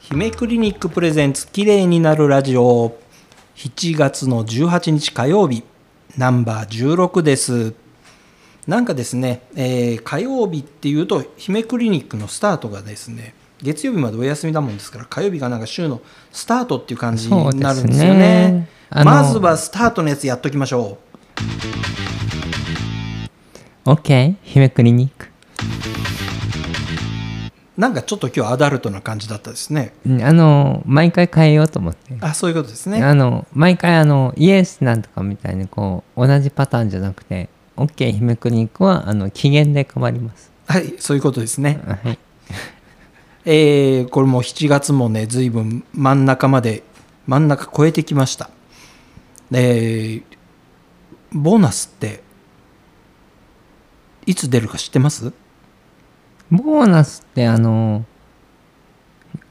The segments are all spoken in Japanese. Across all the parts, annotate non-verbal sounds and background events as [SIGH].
姫クリニックプレゼンツ綺麗になるラジオ。7月の18日火曜日。ナンバー16です。なんかですね、えー火曜日っていうと姫クリニックのスタートがですね月曜日までお休みだもんですから火曜日がなんか週のスタートっていう感じになるんですよね。ね。まずはスタートのやつやっときましょ OK 姫クリニックうなんかちょっと今日アダルトな感じだったですね。うんあの毎回変えようと思って。あそういうことですね。あの毎回あのイエスなんとかみたいにこう同じパターンじゃなくて OK 姫クリニックはあの期限で変わります。はいそういうことですね。はい。[LAUGHS] えーこれも7月もね随分真ん中まで真ん中超えてきました。えーボーナスっていつ出るか知ってます？ボーナスってあの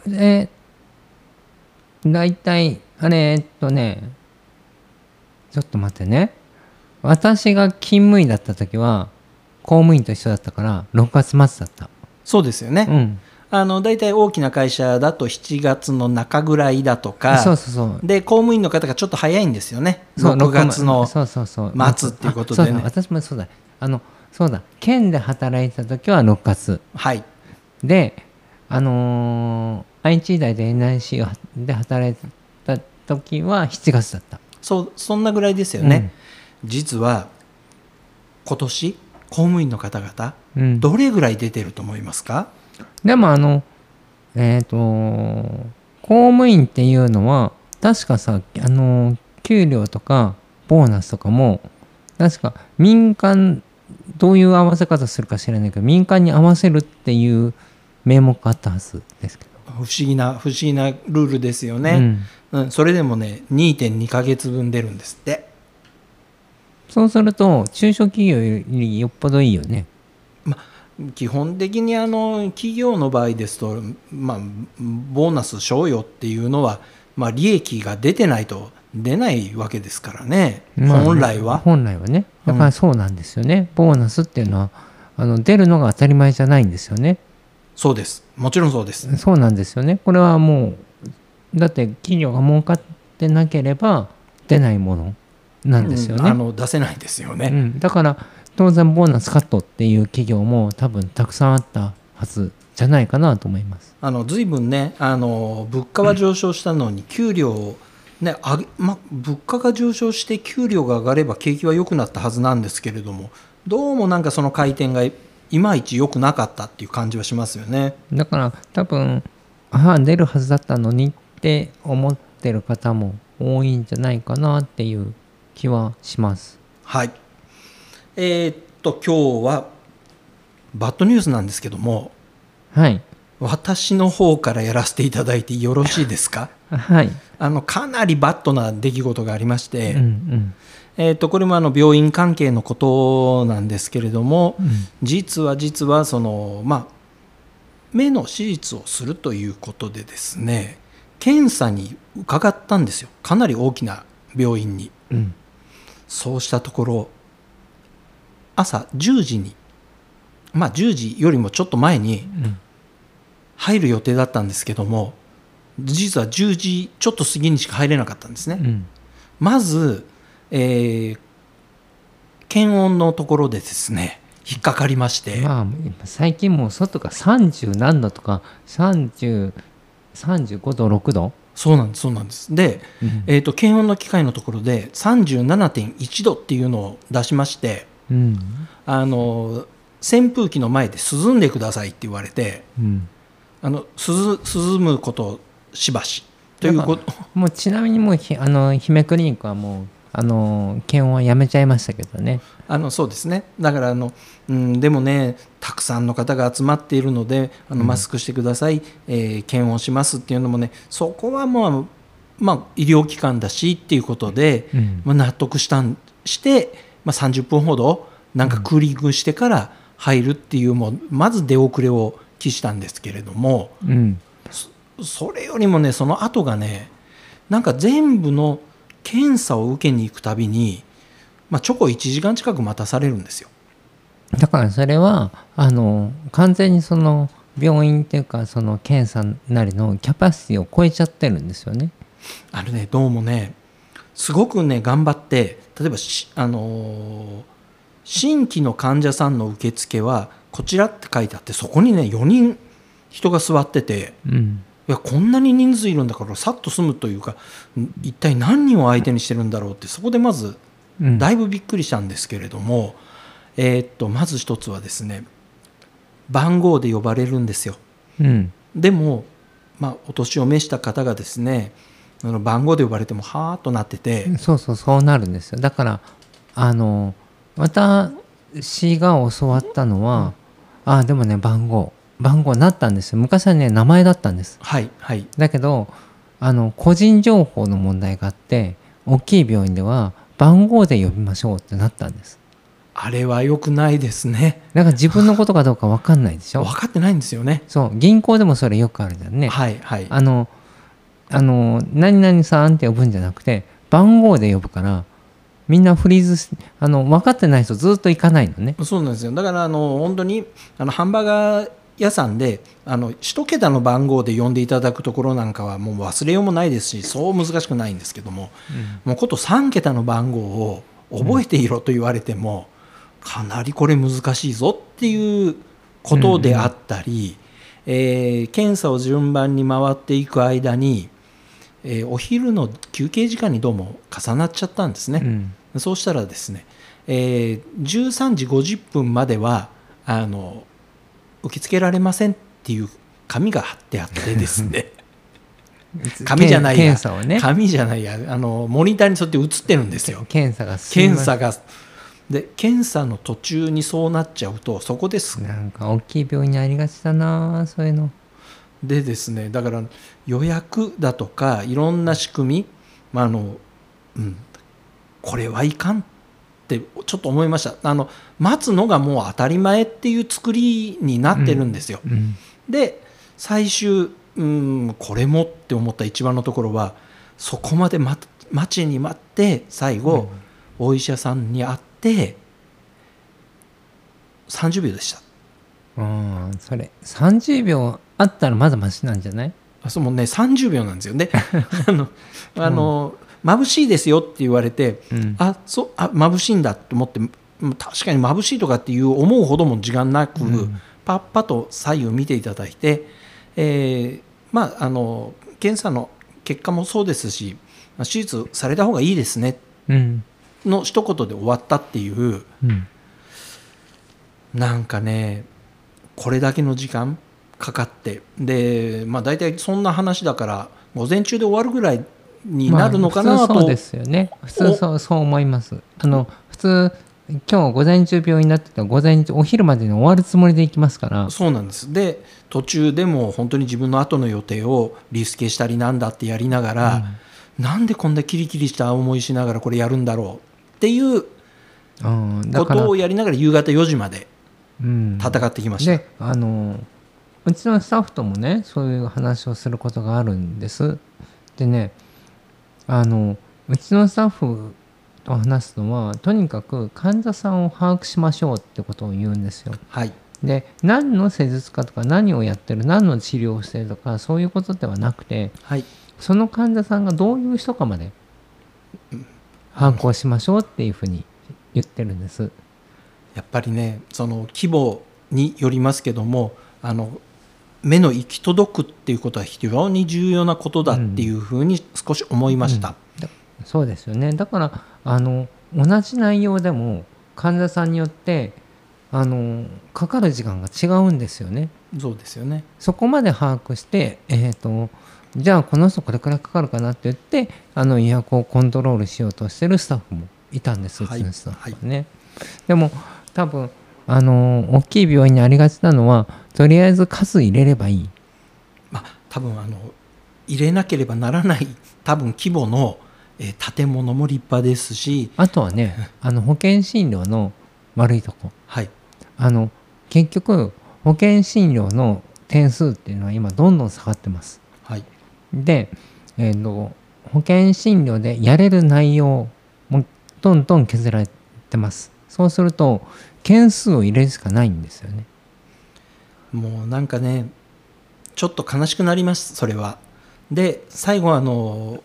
え大体あれえっとねちょっと待ってね。私が勤務医だった時は公務員と一緒だったから6月末だった。そうですよね、うん。あの大体大きな会社だと7月の中ぐらいだとかそうそうそう。で公務員の方がちょっと早いんですよね。そう6月のそうそうそう末っていうことでね。あそうだ私もそうだあのそうだ県で働いてた時は6月。はい。であのー愛知大で NIC で働いてた時は7月だった。そうそんなぐらいですよね、実は今年公務員の方々うん、どれぐらい出てると思いますか、でもあのえっ、と公務員っていうのは確かさあの給料とかボーナスとかも確か民間どういう合わせ方するか知らないけど民間に合わせるっていう名目があったはずですけど、不思議な不思議なルールですよね、うん。それでもね2.2ヶ月分出るんですって。そうすると中小企業よりよっぽどいいよね。基本的にあの企業の場合ですと、まあ、ボーナス賞与っていうのは、まあ、利益が出てないと出ないわけですからね、まあ本来は。本来はね。だからそうなんですよね、ボーナスっていうのはあの出るのが当たり前じゃないんですよね。そうです。もちろんそうです。そうなんですよね。これはもうだって企業が儲かってなければ出ないものなんですよね、うん。あの出せないですよね。うん、だから当然ボーナスカットっていう企業も多分たくさんあったはずじゃないかなと思います。あの随分ねあの物価は上昇したのに給料を、ね上げま、物価が上昇して給料が上がれば景気は良くなったはずなんですけれどもどうもなんかその回転がいまいち良くなかったっていう感じはしますよね。だから多分ああ出るはずだったのにって思ってる方も多いんじゃないかなっていう気はしますはい。えーっと今日はバッドニュースなんですけどもはい私の方からやらせていただいてよろしいですか？はい、あのかなりバッドな出来事がありまして、うんうんえーっとこれもあの病院関係のことなんですけれども、うん。実は実はそのまあ目の手術をするということでですね検査に伺ったんですよ。かなり大きな病院に。うん。そうしたところ朝10時にまあ10時よりもちょっと前にうん入る予定だったんですけども実は10時ちょっと過ぎにしか入れなかったんですね、うん。まず、えー検温のところでですね引っかかりまして、まあ最近もう外が30何度とか30 35度6度、そうなんですそうなんです。で、うん。えー、と検温の機械のところで37.1度っていうのを出しましてうん。あの扇風機の前で涼んでくださいって言われてうん、あの涼涼むことしばし。ということもうちなみにもうひあの姫クリニックはもうあの検温はやめちゃいましたけどね。あのそうですね。だからあの、うん、でもねたくさんの方が集まっているのであのマスクしてください、えー検温しますっていうのもねそこはもう、まあ、医療機関だしっていうことで、うん。まあ、納得したんして、まあ、30分ほどなんかクーリングしてから入るっていうもうまず出遅れを期したんですけれどもうんそれよりもねその後がねなんか全部の検査を受けに行くたびに、まあ、チョコ1時間近く待たされるんですよ。だからそれはあの完全にその病院っていうかその検査なりのキャパシティを超えちゃってるんですよね。あのねどうもねすごくね頑張って例えばしあのー新規の患者さんの受付はこちらって書いてあってそこにね4人人が座っててうん。いやこんなに人数いるんだからさっと済むというかん一体何人を相手にしてるんだろうってそこでまずうん。だいぶびっくりしたんですけれども、えーっとまず一つはですね番号で呼ばれるんですよ。うん。でも、まあ、お年を召した方がですねあの番号で呼ばれてもはーっとなってて、そうそうそうなるんですよ。だからあの私が教わったのは、あでもね番号。番号になったんですよ。昔はね名前だったんです。はいはい。だけどあの個人情報の問題があって大きい病院では番号で呼びましょうってなったんです。あれは良くないですね。だから自分のことかどうか分かんないでしょ。分かってないんですよね。そう。銀行でもそれよくあるじゃんね。はいはい。あのあの何々さんって呼ぶんじゃなくて番号で呼ぶからみんなフリーズしあの分かってない人ずっと行かないのね。そうなんですよ。だからあの本当にあのハンバーガー屋さんであの一桁の番号で呼んでいただくところなんかはもう忘れようもないですしそう難しくないんですけども、もうこと3桁の番号を覚えていろと言われても、かなりこれ難しいぞっていうことであったり、えー検査を順番に回っていく間に、えーお昼の休憩時間にどうも重なっちゃったんですね。うん。そうしたらですね、えー13時50分まではあの受け付けられませんっていう紙が貼ってあってですね。[LAUGHS] 紙じゃないや。ね。紙じゃないや。あのモニターにそうやって映ってるんですよ。検査が検査が。で検査の途中にそうなっちゃうとそこです。なんか大きい病院にありがちだなそういうのでですねだから予約だとかいろんな仕組み、まああのうん、これはいかんってちょっと思いました。あの待つのがもう当たり前っていう作りになってるんですよ、うんで最終うんこれもって思った一番のところはそこまで待待ちに待って最後、お医者さんに会って30秒でしたうんそれ30秒あったらまだマシなんじゃない？あそうもうね30秒なんですよ。ね [LAUGHS] あのあの、眩しいですよって言われてうん。あそうあ眩しいんだと思ってうん確かに眩しいとかっていう思うほども時間なく、うん。パッパと左右見ていただいて、えーまああの検査の結果もそうですしまあ手術された方がいいですねうん。の一言で終わったっていう。うん。なんかねこれだけの時間かかって。でまあ大体そんな話だから午前中で終わるぐらいになるのかなと、まあ普通そうですよね。普通そうそう思います。あの普通今日午前中病院になってたら午前中お昼までに終わるつもりで行きますから。そうなんです。で途中でも本当に自分の後の予定をリスケしたりなんだってやりながら、なんでこんなキリキリした思いしながらこれやるんだろうっていうことをやりながら夕方4時までうん、戦ってきました、であのうちのスタッフともねそういう話をすることがあるんです。でねあのうちのスタッフと話すのはとにかく患者さんを把握しましょうってことを言うんですよ。はい。で何の施術かとか何をやってる何の治療をしてるとかそういうことではなくてはい。その患者さんがどういう人かまで把握をしましょうっていうふうに言ってるんです。やっぱりねその規模によりますけどもあの目の行き届くっていうことは非常に重要なことだっていうふうに少し思いました、そうですよね。だからあの同じ内容でも患者さんによってあのかかる時間が違うんですよね。そうですよね。そこまで把握して、えー、とじゃあこの人これくらいかかるかなって言ってあの予約をコントロールしようとしてるスタッフもいたんですうはい。ちのスタッフはね。でも多分あの大きい病院にありがちなのはとりあえず数入れればいい。まあ多分あの入れなければならない多分規模の、えー建物も立派ですしあとはねあの保険診療の悪いとこはいあの結局保険診療の点数っていうのは今どんどん下がってます。はいで、えーと保険診療でやれる内容もどんどん削られてます。そうすると件数を入れるしかないんですよね。もうなんかねちょっと悲しくなりますそれは。で最後あの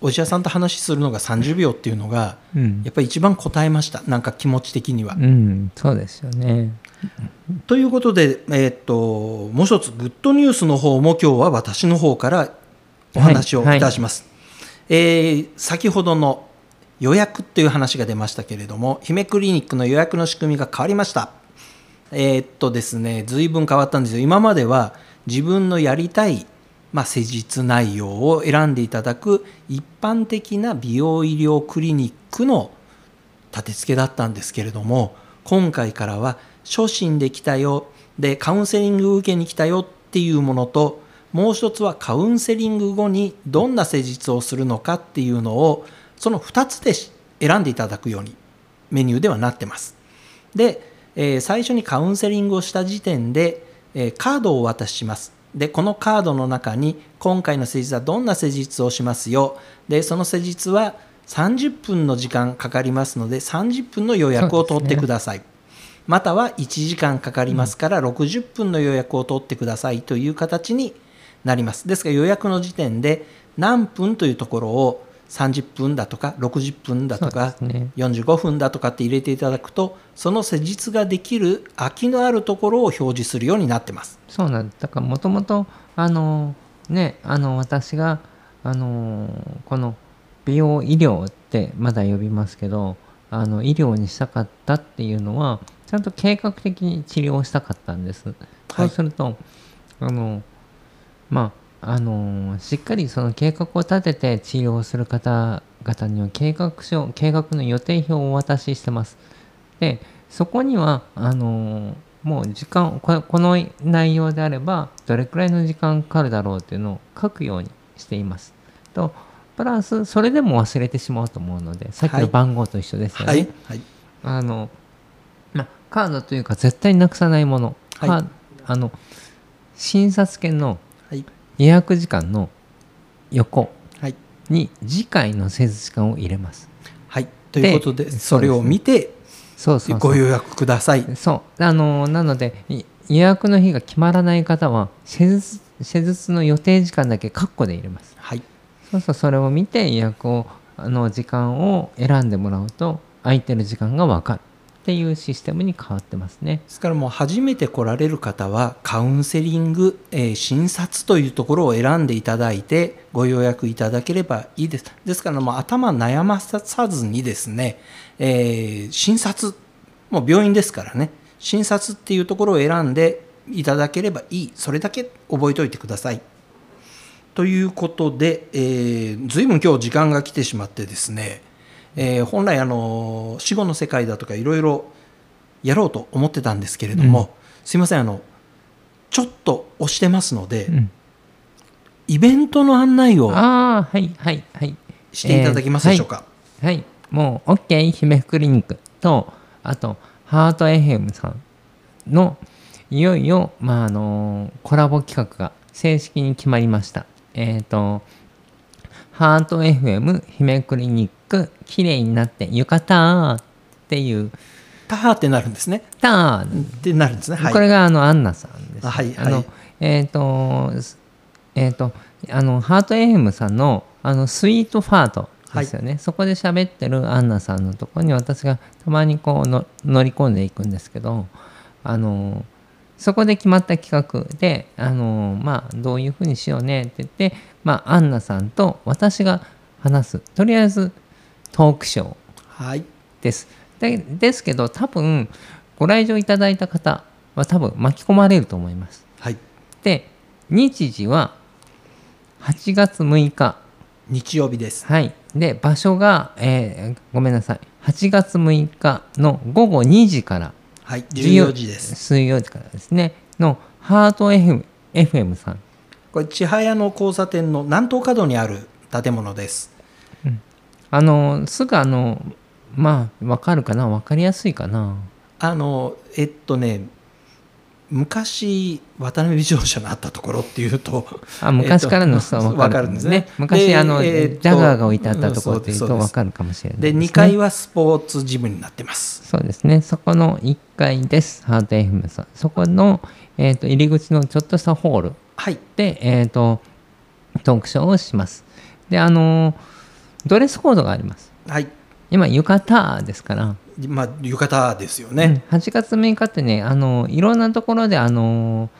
お医者さんと話するのが30秒っていうのがうん。やっぱり一番答えました。なんか気持ち的には、うんそうですよね。ということで、えーっともう一つグッドニュースの方も今日は私の方からお話をいたします、えー先ほどの予約っていう話が出ましたけれども姫クリニックの予約の仕組みが変わりました。えーっとですね随分変わったんですよ。今までは自分のやりたい、まあ、施術内容を選んでいただく一般的な美容医療クリニックの立て付けだったんですけれども今回からは初診で来たよでカウンセリング受けに来たよっていうものともう一つはカウンセリング後にどんな施術をするのかっていうのをその2つでし選んでいただくようにメニューではなってます。で、えー最初にカウンセリングをした時点で、えーカードをお渡しします。で、このカードの中に今回の施術はどんな施術をしますよ。で、その施術は30分の時間かかりますので30分の予約を取ってください。または1時間かかりますから60分の予約を取ってくださいという形になります。ですが予約の時点で何分というところを30分だとか60分だとかそうですね45分だとかって入れていただくとその施術ができる空きのあるところを表示するようになってます。そうなんだからもともとあのねあの私があのこの美容医療ってまだ呼びますけどあの医療にしたかったっていうのはちゃんと計画的に治療をしたかったんです。そうすると、あのまああのしっかりその計画を立てて治療をする方々には計画書計画の予定表をお渡ししてます。でそこにはあのもう時間ここの内容であればどれくらいの時間かかるだろうっていうのを書くようにしています。とプラスそれでも忘れてしまうと思うのでさっきの番号と一緒ですよね。はい、はい、あのまあカードというか絶対なくさないもの、はいあの診察券のはい、予約時間の横はい、に次回の施術時間を入れます。はい。ということででそれを見てそうそうそうご予約ください。そう。あのなのでい予約の日が決まらない方は施術施術の予定時間だけカッコで入れます。はい、そうそうそれを見て予約をあの時間を選んでもらうと空いてる時間が分かるっていうシステムに変わってますねですからもう初めて来られる方はカウンセリング、えー診察というところを選んでいただいてご予約いただければいいです。ですからもう頭悩まさずにですね、えー診察もう病院ですからね診察っていうところを選んでいただければいいそれだけ覚えておいてください。ということで、えー、随分今日時間が来てしまってですね、えー本来あの死後の世界だとかいろいろやろうと思ってたんですけれども、うん。すいませんあのちょっと押してますので、うん。イベントの案内をはいはいはい。していただけますでしょうか、はいもう OK 姫クリニックとあとハート FM さんのいよいよ、まああのコラボ企画が正式に決まりました。えっ、とハート FM 姫クリニック綺麗になって浴衣っていう。ターってなるんですね。ターってなるんですね。はい。これがあのアンナさんです、あはいあのはいえっ、とえっ、とあのハート FM さんのあのスイートファートですよね、そこで喋ってるアンナさんのところに私がたまにこうの乗り込んでいくんですけどあのそこで決まった企画であのまあどういうふうにしようねって言って、まあ、アンナさんと私が話す。とりあえずトークショー。はい。です。でですけど多分ご来場いただいた方は多分巻き込まれると思います。はい。で日時は8月6日。日曜日です。はい。で場所が、えーごめんなさい。8月6日の午後2時から。はい14時です。水曜時からですね。のハート FM, FM さん。これ千早の交差点の南東角にある建物ですあのすぐあのまあわかるかな？わかりやすいかな？あのえっとね昔渡辺美少女のあったところっていうと [LAUGHS] あ昔からの人は分かる,、わかるんですね。昔であの、えーとジャガーが置いてあったところっていうと分かるかもしれないでね、2階はスポーツジムになってます。そうですね。そこの1階です。ハート FM さん。そこの、えー、と入り口のちょっとしたホールはい。で、えー、とトークショーをします。であのードレスコードがあります。はい。今浴衣ですから、まあ浴衣ですよね、うん。8月6日ってねあのいろんなところであの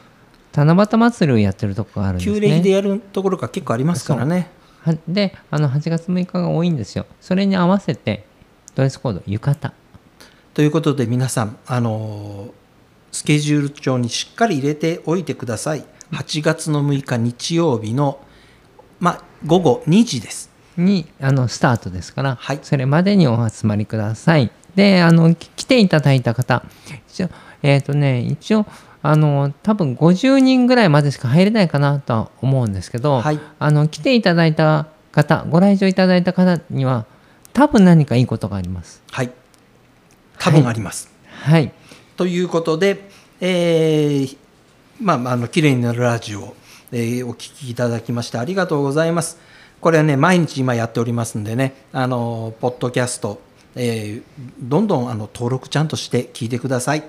七夕祭りをやってるとこがあるんですね。旧暦でやるところが結構ありますからね。はであの8月6日が多いんですよ。それに合わせてドレスコード浴衣。ということで皆さんあのスケジュール帳にしっかり入れておいてください。8月の6日日曜日のまあ午後2時ですにあのスタートですから、はい。それまでにお集まりください。であのき来ていただいた方一応えっ、とね一応あの多分50人ぐらいまでしか入れないかなとは思うんですけど、はい。あの来ていただいた方ご来場いただいた方には多分何かいいことがあります。はい。多分あります、はい。ということで、えーまあまあ、あの綺麗になるラジオ、えーお聞きいただきましてありがとうございます。これはね毎日今やっておりますんでねあのポッドキャスト、えー、どんどんあの登録ちゃんとして聞いてください。